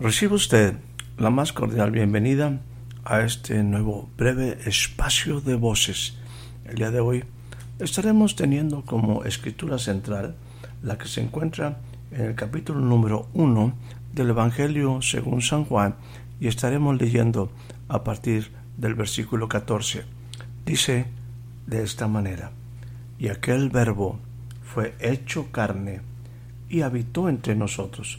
Recibe usted la más cordial bienvenida a este nuevo breve espacio de voces. El día de hoy estaremos teniendo como escritura central la que se encuentra en el capítulo número 1 del Evangelio según San Juan y estaremos leyendo a partir del versículo 14. Dice de esta manera, y aquel verbo fue hecho carne y habitó entre nosotros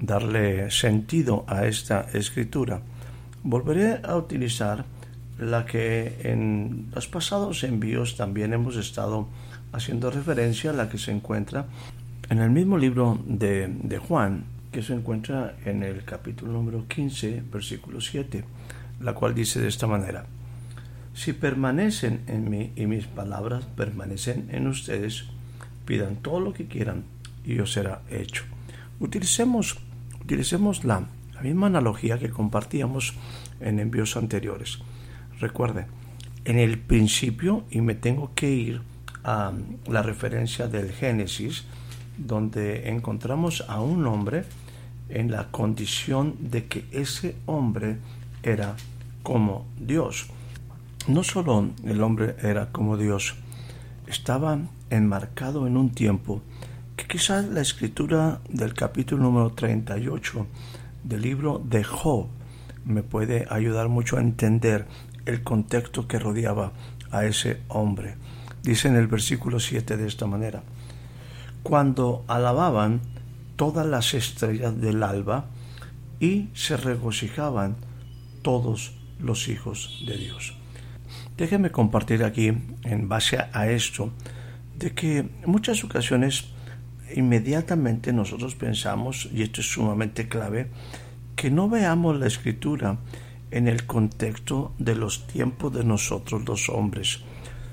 darle sentido a esta escritura, volveré a utilizar la que en los pasados envíos también hemos estado haciendo referencia a la que se encuentra en el mismo libro de, de, Juan, que se encuentra en el capítulo número 15, versículo 7, la cual dice de esta manera, Si permanecen en mí y mis palabras permanecen en ustedes, pidan todo lo que quieran y os será hecho. Utilicemos Utilicemos la, misma analogía que compartíamos en envíos anteriores. Recuerde, en el principio, y me tengo que ir a la referencia del Génesis, donde encontramos a un hombre en la condición de que ese hombre era como Dios. No solo el hombre era como Dios, estaba enmarcado en un tiempo quizás la escritura del capítulo número 38 del libro de Job me puede ayudar mucho a entender el contexto que rodeaba a ese hombre. Dice en el versículo 7 de esta manera, cuando alababan todas las estrellas del alba y se regocijaban todos los hijos de Dios. Déjeme compartir aquí, en base a esto, de que en muchas ocasiones inmediatamente nosotros pensamos, y esto es sumamente clave, que no veamos la escritura en el contexto de los tiempos de nosotros los hombres.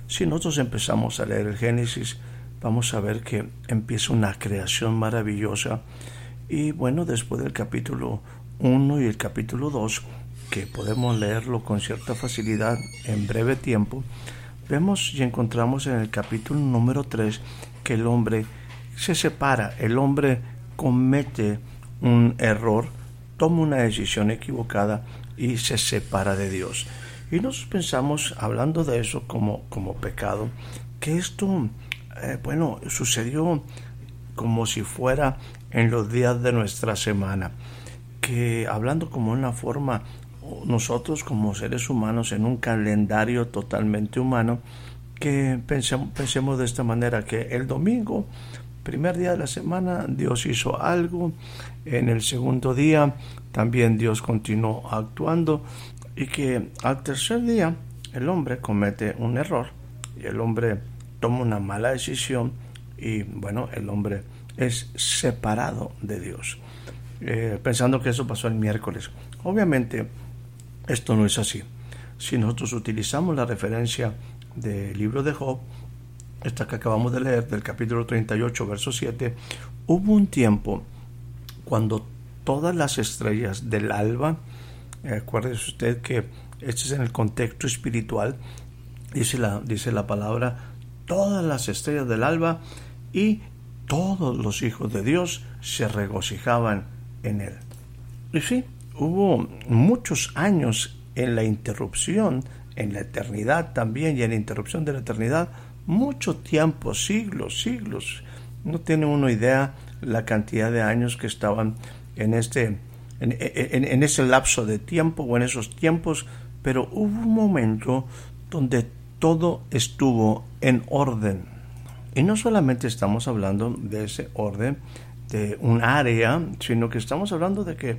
Si nosotros empezamos a leer el Génesis, vamos a ver que empieza una creación maravillosa y bueno, después del capítulo 1 y el capítulo 2, que podemos leerlo con cierta facilidad en breve tiempo, vemos y encontramos en el capítulo número 3 que el hombre se separa, el hombre comete un error, toma una decisión equivocada y se separa de Dios. Y nosotros pensamos, hablando de eso como, como pecado, que esto, eh, bueno, sucedió como si fuera en los días de nuestra semana, que hablando como una forma, nosotros como seres humanos en un calendario totalmente humano, que pensemos, pensemos de esta manera, que el domingo primer día de la semana Dios hizo algo, en el segundo día también Dios continuó actuando y que al tercer día el hombre comete un error y el hombre toma una mala decisión y bueno, el hombre es separado de Dios. Eh, pensando que eso pasó el miércoles. Obviamente esto no es así. Si nosotros utilizamos la referencia del libro de Job, esta que acabamos de leer, del capítulo 38, verso 7, hubo un tiempo cuando todas las estrellas del alba, eh, acuérdese usted que este es en el contexto espiritual, dice la, dice la palabra, todas las estrellas del alba y todos los hijos de Dios se regocijaban en él. Y sí, hubo muchos años en la interrupción en la eternidad también y en la interrupción de la eternidad, mucho tiempo, siglos, siglos. No tiene uno idea la cantidad de años que estaban en este en, ese lapso de tiempo o en esos tiempos, pero hubo un momento donde todo estuvo en orden. Y no solamente estamos hablando de ese orden, de un área, sino que estamos hablando de que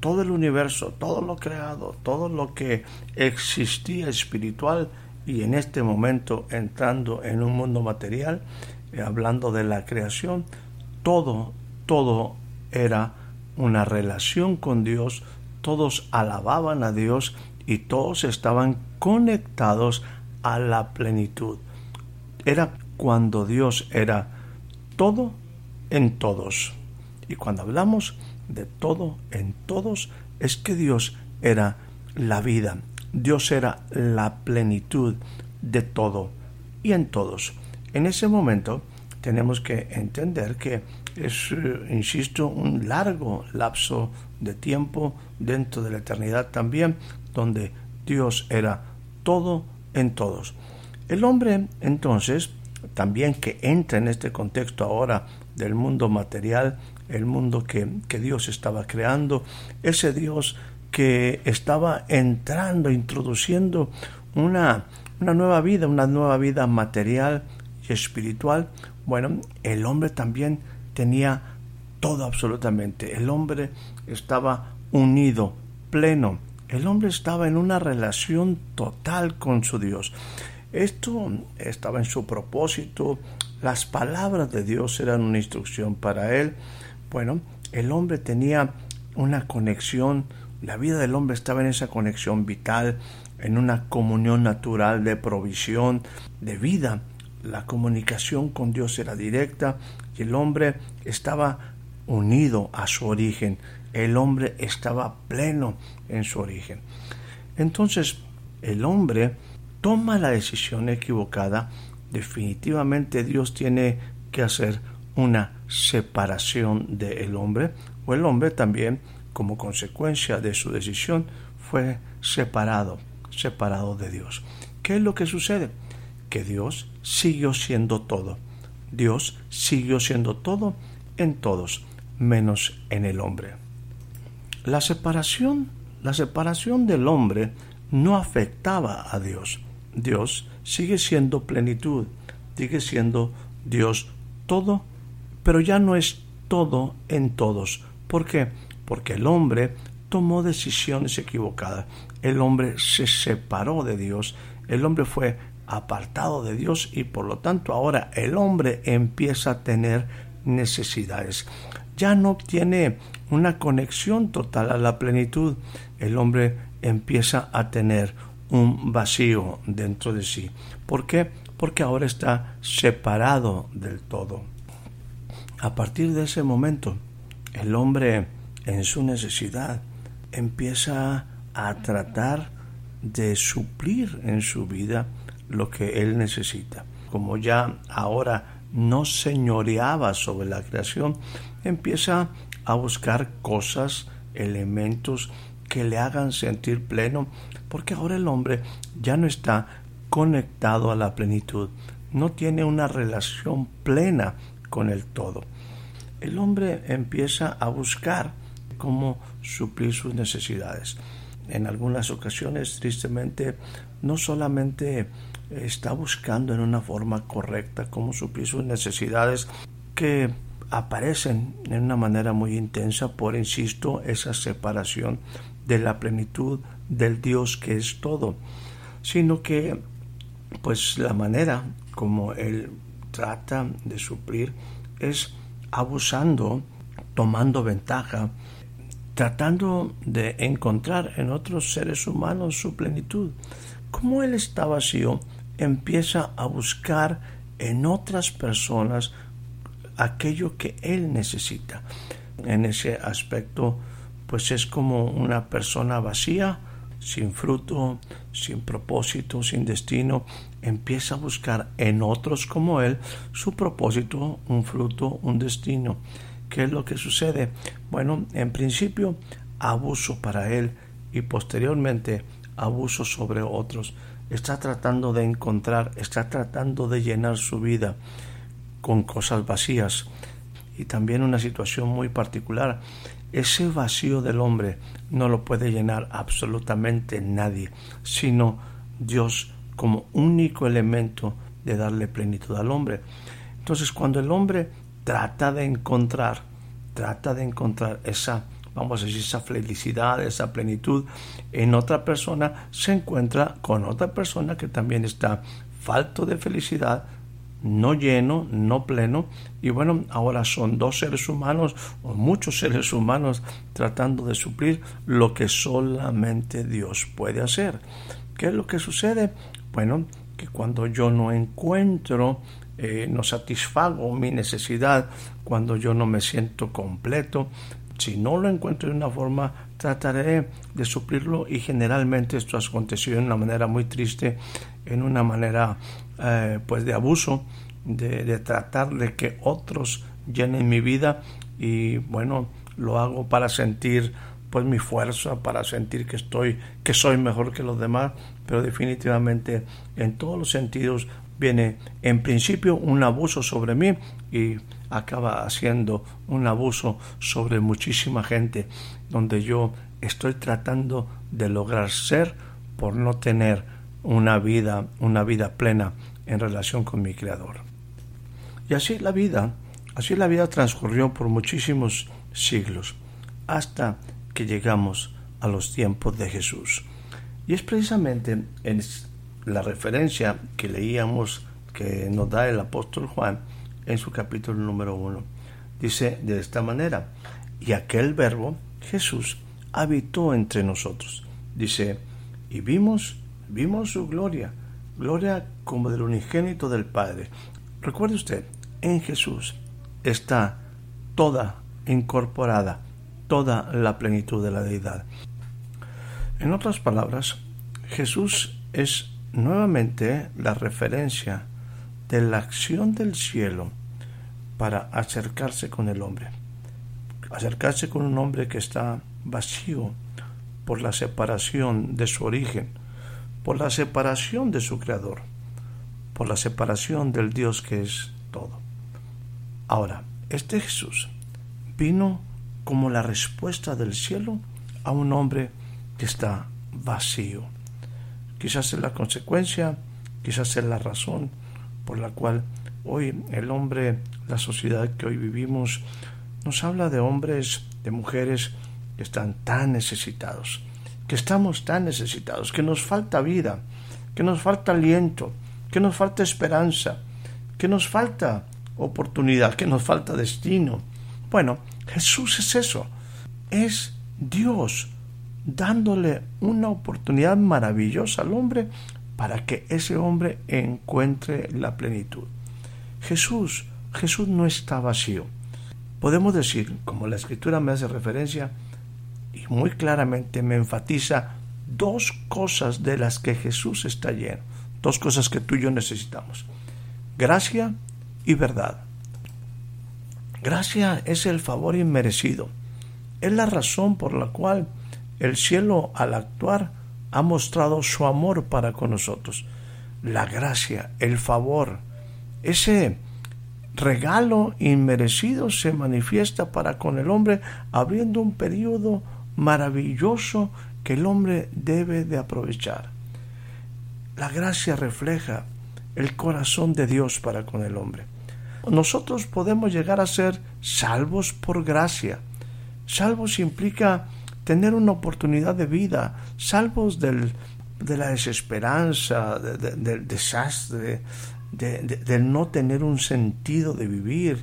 todo el universo, todo lo creado, todo lo que existía espiritual y en este momento entrando en un mundo material, eh, hablando de la creación, todo, todo era una relación con Dios, todos alababan a Dios y todos estaban conectados a la plenitud. Era cuando Dios era todo en todos. Y cuando hablamos de todo en todos, es que Dios era la vida, Dios era la plenitud de todo y en todos. En ese momento tenemos que entender que es, eh, insisto, un largo lapso de tiempo dentro de la eternidad también, donde Dios era todo en todos. El hombre, entonces, también que entra en este contexto ahora del mundo material, el mundo que, que Dios estaba creando, ese Dios que estaba entrando, introduciendo una, una nueva vida, una nueva vida material y espiritual, bueno, el hombre también tenía todo absolutamente. El hombre estaba unido, pleno. El hombre estaba en una relación total con su Dios. Esto estaba en su propósito. Las palabras de Dios eran una instrucción para él. Bueno, el hombre tenía una conexión. La vida del hombre estaba en esa conexión vital, en una comunión natural de provisión, de vida. La comunicación con Dios era directa el hombre estaba unido a su origen, el hombre estaba pleno en su origen. Entonces, el hombre toma la decisión equivocada, definitivamente Dios tiene que hacer una separación del hombre, o el hombre también, como consecuencia de su decisión, fue separado, separado de Dios. ¿Qué es lo que sucede? Que Dios siguió siendo todo Dios siguió siendo todo en todos, menos en el hombre. La separación, la separación del hombre no afectaba a Dios. Dios sigue siendo plenitud, sigue siendo Dios todo, pero ya no es todo en todos. ¿Por qué? Porque el hombre tomó decisiones equivocadas. El hombre se separó de Dios. El hombre fue apartado de Dios y por lo tanto ahora el hombre empieza a tener necesidades. Ya no tiene una conexión total a la plenitud. El hombre empieza a tener un vacío dentro de sí. ¿Por qué? Porque ahora está separado del todo. A partir de ese momento, el hombre en su necesidad empieza a tratar de suplir en su vida lo que él necesita. Como ya ahora no señoreaba sobre la creación, empieza a buscar cosas, elementos que le hagan sentir pleno, porque ahora el hombre ya no está conectado a la plenitud, no tiene una relación plena con el todo. El hombre empieza a buscar cómo suplir sus necesidades. En algunas ocasiones, tristemente, no solamente está buscando en una forma correcta cómo suplir sus necesidades que aparecen en una manera muy intensa por, insisto, esa separación de la plenitud del Dios que es todo, sino que pues la manera como él trata de suplir es abusando, tomando ventaja, tratando de encontrar en otros seres humanos su plenitud. Como él está vacío, empieza a buscar en otras personas aquello que él necesita. En ese aspecto, pues es como una persona vacía, sin fruto, sin propósito, sin destino, empieza a buscar en otros como él su propósito, un fruto, un destino. ¿Qué es lo que sucede? Bueno, en principio, abuso para él y posteriormente abuso sobre otros está tratando de encontrar, está tratando de llenar su vida con cosas vacías. Y también una situación muy particular, ese vacío del hombre no lo puede llenar absolutamente nadie, sino Dios como único elemento de darle plenitud al hombre. Entonces, cuando el hombre trata de encontrar, trata de encontrar esa, vamos a decir, esa felicidad, esa plenitud en otra persona, se encuentra con otra persona que también está falto de felicidad, no lleno, no pleno, y bueno, ahora son dos seres humanos o muchos seres humanos tratando de suplir lo que solamente Dios puede hacer. ¿Qué es lo que sucede? Bueno, que cuando yo no encuentro, eh, no satisfago mi necesidad, cuando yo no me siento completo, si no lo encuentro de una forma, trataré de suplirlo y generalmente esto ha acontecido de una manera muy triste, en una manera eh, pues de abuso, de, de tratar de que otros llenen mi vida y bueno, lo hago para sentir pues mi fuerza para sentir que estoy que soy mejor que los demás pero definitivamente en todos los sentidos viene en principio un abuso sobre mí y acaba haciendo un abuso sobre muchísima gente donde yo estoy tratando de lograr ser por no tener una vida una vida plena en relación con mi creador y así la vida así la vida transcurrió por muchísimos siglos hasta que llegamos a los tiempos de Jesús. Y es precisamente en la referencia que leíamos que nos da el apóstol Juan en su capítulo número uno. Dice de esta manera, y aquel verbo, Jesús, habitó entre nosotros. Dice, y vimos, vimos su gloria, gloria como del unigénito del Padre. Recuerde usted, en Jesús está toda incorporada toda la plenitud de la deidad. En otras palabras, Jesús es nuevamente la referencia de la acción del cielo para acercarse con el hombre. Acercarse con un hombre que está vacío por la separación de su origen, por la separación de su creador, por la separación del Dios que es todo. Ahora, este Jesús vino como la respuesta del cielo a un hombre que está vacío. Quizás es la consecuencia, quizás es la razón por la cual hoy el hombre, la sociedad que hoy vivimos, nos habla de hombres, de mujeres que están tan necesitados, que estamos tan necesitados, que nos falta vida, que nos falta aliento, que nos falta esperanza, que nos falta oportunidad, que nos falta destino. Bueno, Jesús es eso, es Dios dándole una oportunidad maravillosa al hombre para que ese hombre encuentre la plenitud. Jesús, Jesús no está vacío. Podemos decir, como la escritura me hace referencia y muy claramente me enfatiza dos cosas de las que Jesús está lleno, dos cosas que tú y yo necesitamos, gracia y verdad. Gracia es el favor inmerecido. Es la razón por la cual el cielo al actuar ha mostrado su amor para con nosotros. La gracia, el favor, ese regalo inmerecido se manifiesta para con el hombre abriendo un periodo maravilloso que el hombre debe de aprovechar. La gracia refleja el corazón de Dios para con el hombre nosotros podemos llegar a ser salvos por gracia. Salvos implica tener una oportunidad de vida, salvos del, de la desesperanza, del desastre, de, no tener un sentido de vivir,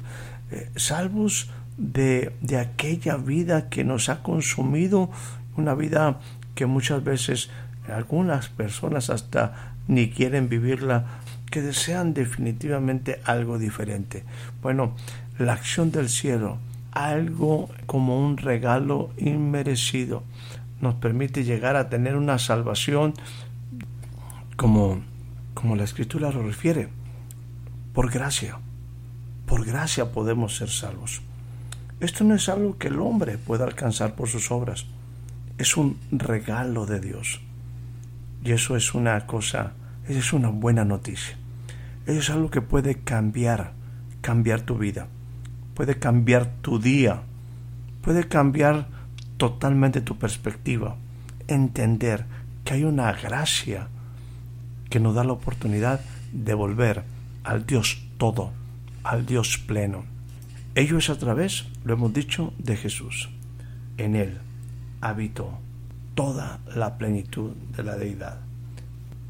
eh, salvos de, de aquella vida que nos ha consumido, una vida que muchas veces algunas personas hasta ni quieren vivirla que desean definitivamente algo diferente. Bueno, la acción del cielo, algo como un regalo inmerecido, nos permite llegar a tener una salvación como, como la escritura lo refiere, por gracia. Por gracia podemos ser salvos. Esto no es algo que el hombre pueda alcanzar por sus obras, es un regalo de Dios. Y eso es una cosa, es una buena noticia. Eso es algo que puede cambiar, cambiar tu vida, puede cambiar tu día, puede cambiar totalmente tu perspectiva, entender que hay una gracia que nos da la oportunidad de volver al Dios todo, al Dios pleno. Ello es a través, lo hemos dicho, de Jesús. En Él habitó toda la plenitud de la deidad.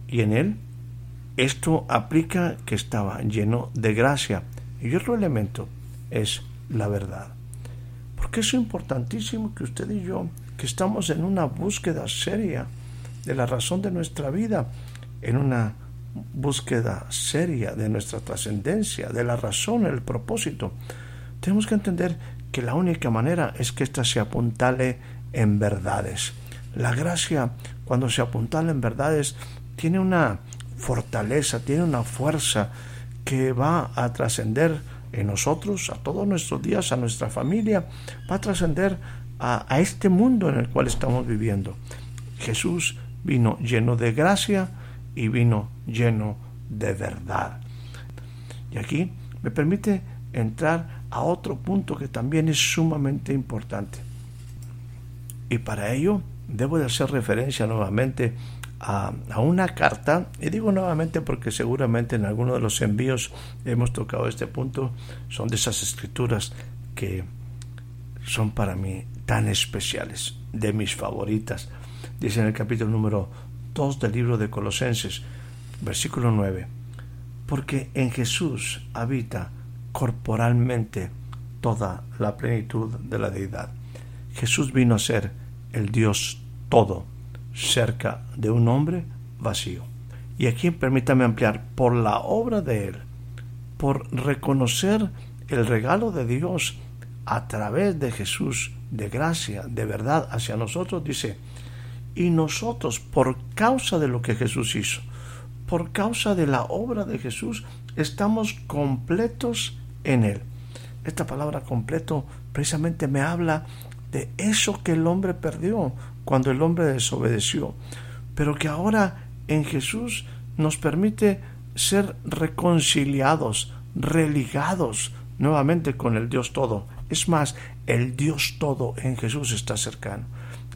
Y en Él esto aplica que estaba lleno de gracia. Y otro elemento es la verdad. Porque es importantísimo que usted y yo, que estamos en una búsqueda seria de la razón de nuestra vida, en una búsqueda seria de nuestra trascendencia, de la razón, el propósito, tenemos que entender que la única manera es que ésta se apuntale en verdades. La gracia, cuando se apuntala en verdades, tiene una fortaleza, tiene una fuerza que va a trascender en nosotros, a todos nuestros días, a nuestra familia, va a trascender a, este mundo en el cual estamos viviendo. Jesús vino lleno de gracia y vino lleno de verdad. Y aquí me permite entrar a otro punto que también es sumamente importante. Y para ello debo de hacer referencia nuevamente a, una carta, y digo nuevamente porque seguramente en alguno de los envíos hemos tocado este punto, son de esas escrituras que son para mí tan especiales, de mis favoritas. Dice en el capítulo número 2 del libro de Colosenses, versículo 9, porque en Jesús habita corporalmente toda la plenitud de la deidad. Jesús vino a ser el Dios todo cerca de un hombre vacío. Y aquí permítame ampliar, por la obra de Él, por reconocer el regalo de Dios a través de Jesús, de gracia, de verdad hacia nosotros, dice, y nosotros, por causa de lo que Jesús hizo, por causa de la obra de Jesús, estamos completos en Él. Esta palabra completo precisamente me habla de eso que el hombre perdió cuando el hombre desobedeció, pero que ahora en Jesús nos permite ser reconciliados, religados nuevamente con el Dios todo. Es más, el Dios todo en Jesús está cercano.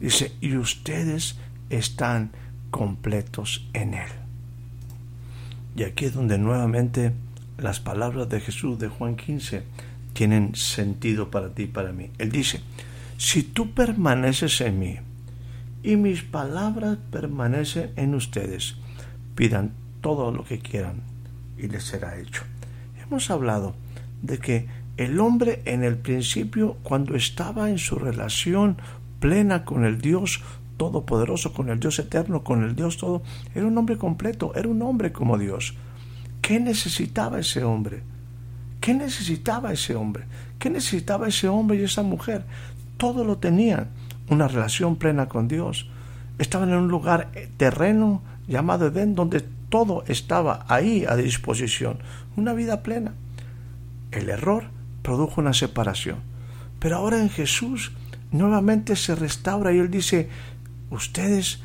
Dice, y ustedes están completos en Él. Y aquí es donde nuevamente las palabras de Jesús de Juan 15 tienen sentido para ti y para mí. Él dice, si tú permaneces en mí y mis palabras permanecen en ustedes, pidan todo lo que quieran y les será hecho. Hemos hablado de que el hombre en el principio, cuando estaba en su relación plena con el Dios todopoderoso, con el Dios eterno, con el Dios todo, era un hombre completo, era un hombre como Dios. ¿Qué necesitaba ese hombre? ¿Qué necesitaba ese hombre? ¿Qué necesitaba ese hombre y esa mujer? Todo lo tenían, una relación plena con Dios. Estaban en un lugar terreno llamado Edén, donde todo estaba ahí a disposición, una vida plena. El error produjo una separación. Pero ahora en Jesús nuevamente se restaura y Él dice, ustedes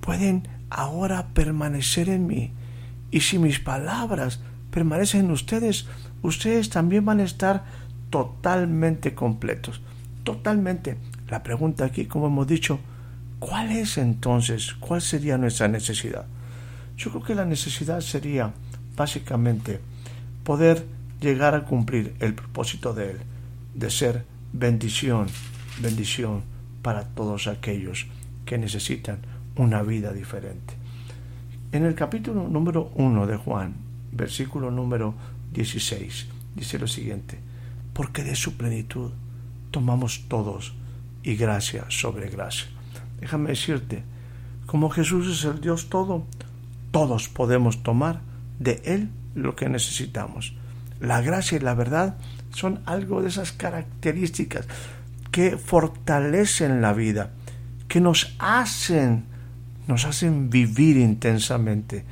pueden ahora permanecer en mí. Y si mis palabras permanecen en ustedes, ustedes también van a estar totalmente completos. Totalmente. La pregunta aquí, como hemos dicho, ¿cuál es entonces? ¿Cuál sería nuestra necesidad? Yo creo que la necesidad sería básicamente poder llegar a cumplir el propósito de Él, de ser bendición, bendición para todos aquellos que necesitan una vida diferente. En el capítulo número 1 de Juan, versículo número 16, dice lo siguiente, porque de su plenitud tomamos todos y gracia sobre gracia. Déjame decirte, como Jesús es el Dios todo, todos podemos tomar de Él lo que necesitamos. La gracia y la verdad son algo de esas características que fortalecen la vida, que nos hacen, nos hacen vivir intensamente.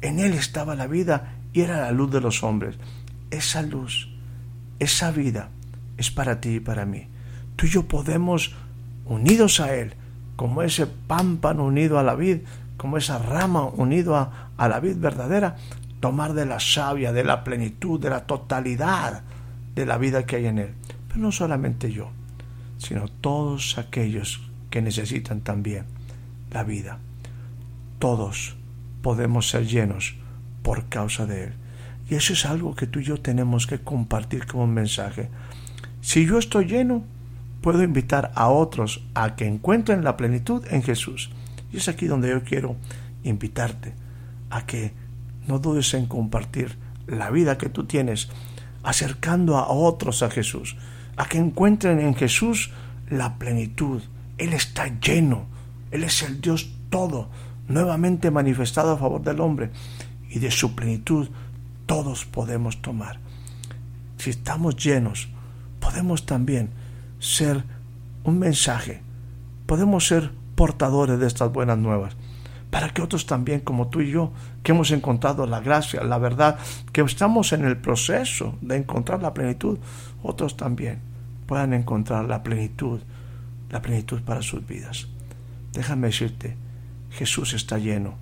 En Él estaba la vida y era la luz de los hombres. Esa luz, esa vida es para ti y para mí. Tú y yo podemos, unidos a Él, como ese pámpano unido a la vid, como esa rama unido a, a la vid verdadera, tomar de la savia, de la plenitud, de la totalidad de la vida que hay en Él. Pero no solamente yo, sino todos aquellos que necesitan también la vida. Todos podemos ser llenos por causa de Él. Y eso es algo que tú y yo tenemos que compartir como un mensaje. Si yo estoy lleno, puedo invitar a otros a que encuentren la plenitud en Jesús. Y es aquí donde yo quiero invitarte a que no dudes en compartir la vida que tú tienes, acercando a otros a Jesús, a que encuentren en Jesús la plenitud. Él está lleno, Él es el Dios todo, nuevamente manifestado a favor del hombre, y de su plenitud todos podemos tomar. Si estamos llenos, podemos también ser un mensaje, podemos ser portadores de estas buenas nuevas para que otros también, como tú y yo, que hemos encontrado la gracia, la verdad, que estamos en el proceso de encontrar la plenitud, otros también puedan encontrar la plenitud, la plenitud para sus vidas. Déjame decirte, Jesús está lleno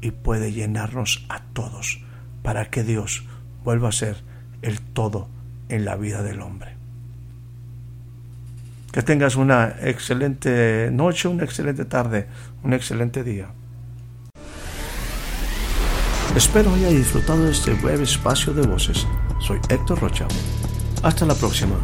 y puede llenarnos a todos para que Dios vuelva a ser el todo en la vida del hombre. Que tengas una excelente noche, una excelente tarde, un excelente día. Espero haya disfrutado de este breve espacio de voces. Soy Héctor Rocha. Hasta la próxima.